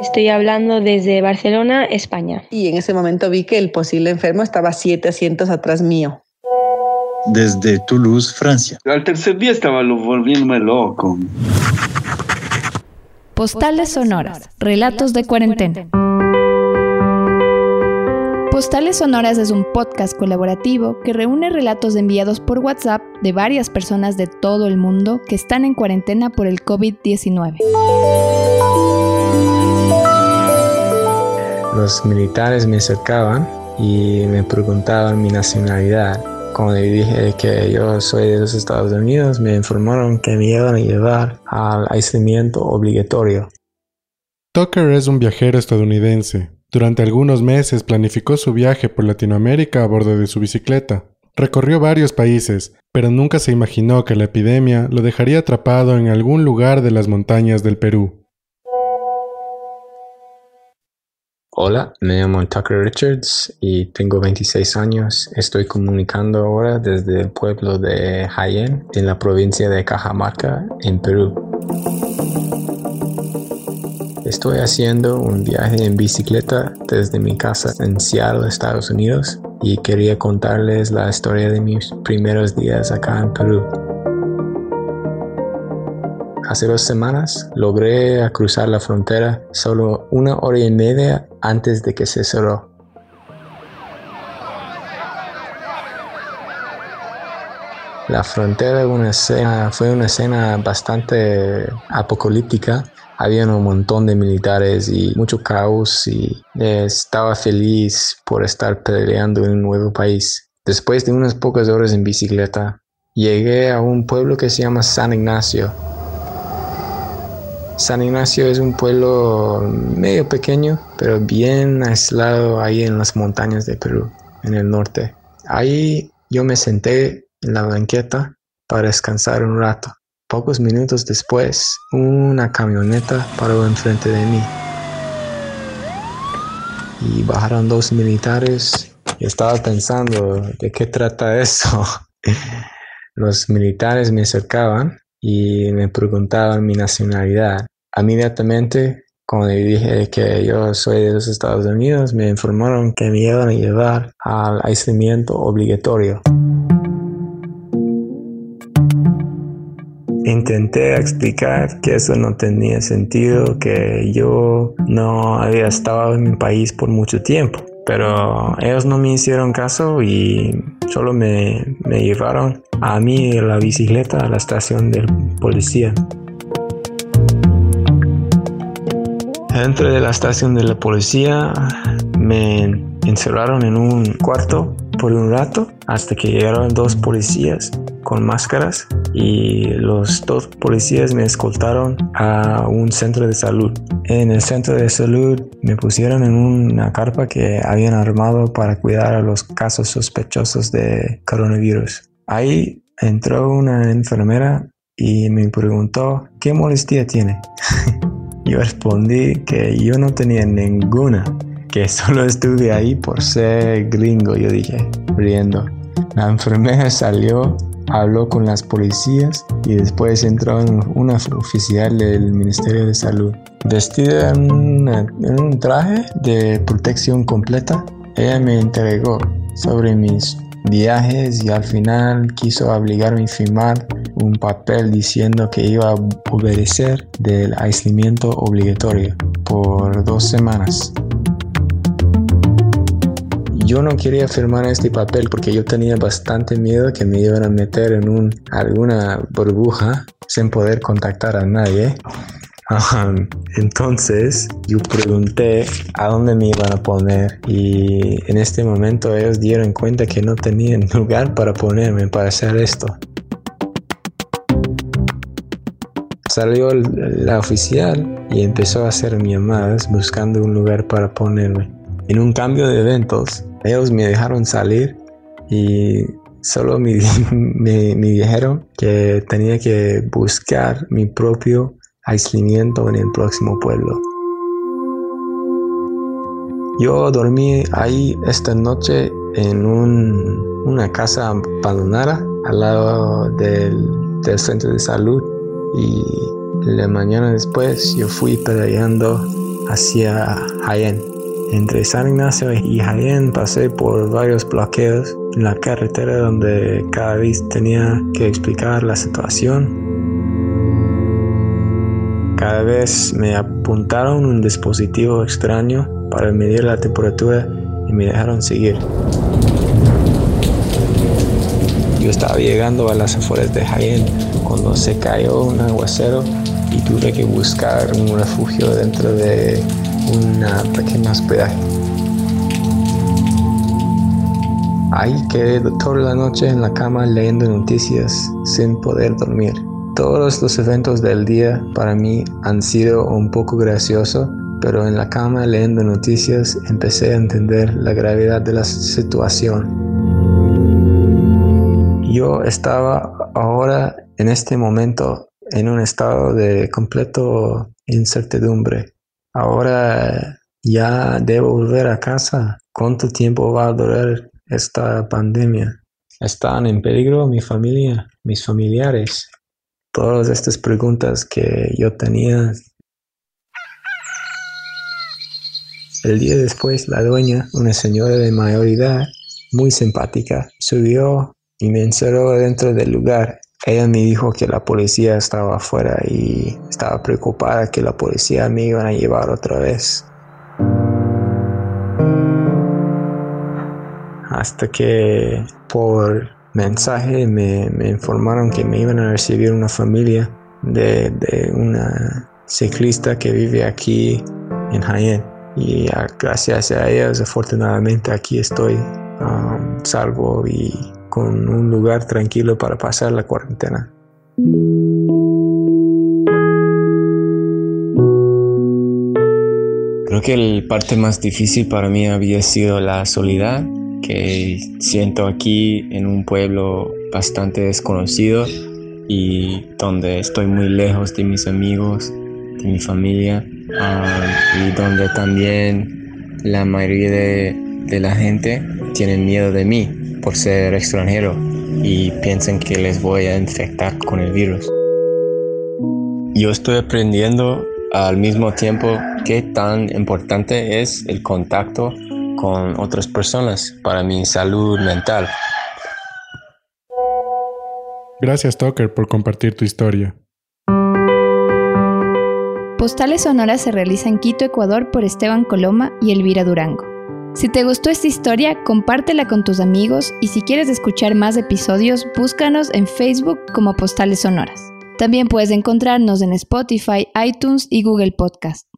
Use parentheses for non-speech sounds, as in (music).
Estoy hablando desde Barcelona, España. Y en ese momento vi que el posible enfermo estaba siete asientos atrás mío. Desde Toulouse, Francia. Al tercer día estaba volviéndome loco. Postales sonoras, relatos de cuarentena. Postales Sonoras es un podcast colaborativo que reúne relatos enviados por WhatsApp de varias personas de todo el mundo que están en cuarentena por el COVID-19. Los militares me acercaban y me preguntaban mi nacionalidad. Cuando le dije que yo soy de los Estados Unidos, me informaron que me iban a llevar al aislamiento obligatorio. Tucker es un viajero estadounidense durante algunos meses planificó su viaje por Latinoamérica a bordo de su bicicleta. Recorrió varios países, pero nunca se imaginó que la epidemia lo dejaría atrapado en algún lugar de las montañas del Perú. Hola, me llamo Tucker Richards y tengo 26 años. Estoy comunicando ahora desde el pueblo de Jaén, en la provincia de Cajamarca, en Perú. Estoy haciendo un viaje en bicicleta desde mi casa en Seattle, Estados Unidos, y quería contarles la historia de mis primeros días acá en Perú. Hace dos semanas logré cruzar la frontera solo una hora y media antes de que se cerró. La frontera fue una escena bastante apocalíptica había un montón de militares y mucho caos y estaba feliz por estar peleando en un nuevo país. Después de unas pocas horas en bicicleta, llegué a un pueblo que se llama San Ignacio. San Ignacio es un pueblo medio pequeño, pero bien aislado ahí en las montañas de Perú, en el norte. Ahí yo me senté en la banqueta para descansar un rato. Pocos minutos después, una camioneta paró enfrente de mí. Y bajaron dos militares. Y estaba pensando, ¿de qué trata eso? (laughs) Los militares me acercaban y me preguntaban mi nacionalidad. Inmediatamente, cuando dije que yo soy de los Estados Unidos, me informaron que me iban a llevar al aislamiento obligatorio. Intenté explicar que eso no tenía sentido, que yo no había estado en mi país por mucho tiempo, pero ellos no me hicieron caso y solo me, me llevaron a mí la bicicleta a la estación de policía. Dentro de la estación de la policía me encerraron en un cuarto por un rato hasta que llegaron dos policías con máscaras y los dos policías me escoltaron a un centro de salud. En el centro de salud me pusieron en una carpa que habían armado para cuidar a los casos sospechosos de coronavirus. Ahí entró una enfermera y me preguntó qué molestia tiene. (laughs) yo respondí que yo no tenía ninguna que solo estuve ahí por ser gringo, yo dije, riendo. La enfermera salió, habló con las policías y después entró en una oficial del Ministerio de Salud. Vestida en, un traje de protección completa, ella me entregó sobre mis viajes y al final quiso obligarme a firmar un papel diciendo que iba a obedecer del aislamiento obligatorio por dos semanas yo no quería firmar este papel porque yo tenía bastante miedo que me iban a meter en un, alguna burbuja sin poder contactar a nadie. (laughs) Entonces yo pregunté a dónde me iban a poner y en este momento ellos dieron cuenta que no tenían (laughs) lugar para ponerme para hacer esto. Salió la oficial y empezó a hacer llamadas buscando un lugar para ponerme. En un cambio de eventos, ellos me dejaron salir y solo me, (laughs) me, dijeron que tenía que buscar mi propio aislamiento en el próximo pueblo. Yo dormí ahí esta noche en una casa abandonada al lado del, del, centro de salud y la mañana después yo fui peleando hacia Jaén. Entre San Ignacio y Jaén pasé por varios bloqueos en la carretera donde cada vez tenía que explicar la situación. Cada vez me apuntaron un dispositivo extraño para medir la temperatura y me dejaron seguir. Yo estaba llegando a las afueras de Jaén cuando se cayó un aguacero y tuve que buscar un refugio dentro de una pequeña hospedaje. Ahí quedé toda la noche en la cama leyendo noticias sin poder dormir. Todos los eventos del día para mí han sido un poco graciosos, pero en la cama leyendo noticias empecé a entender la gravedad de la situación. Yo estaba ahora en este momento en un estado de completo incertidumbre. Ahora ya debo volver a casa. ¿Cuánto tiempo va a durar esta pandemia? ¿Están en peligro mi familia, mis familiares? Todas estas preguntas que yo tenía. El día después, la dueña, una señora de mayoría, muy simpática, subió y me encerró dentro del lugar ella me dijo que la policía estaba afuera y estaba preocupada que la policía me iban a llevar otra vez. Hasta que por mensaje me, informaron que me iban a recibir una familia de, una ciclista que vive aquí en Jaén. Y gracias a ellos, afortunadamente, aquí estoy um, salvo y con un lugar tranquilo para pasar la cuarentena. Creo que la parte más difícil para mí había sido la soledad que siento aquí en un pueblo bastante desconocido y donde estoy muy lejos de mis amigos, de mi familia ah, y donde también la mayoría de la gente tiene miedo de mí por ser extranjero y piensan que les voy a infectar con el virus. Yo estoy aprendiendo al mismo tiempo qué tan importante es el contacto con otras personas para mi salud mental. Gracias, Tucker, por compartir tu historia. Postales Sonoras se realiza en Quito, Ecuador por Esteban Coloma y Elvira Durango. Si te gustó esta historia, compártela con tus amigos y si quieres escuchar más episodios, búscanos en Facebook como Postales Sonoras. También puedes encontrarnos en Spotify, iTunes y Google Podcast.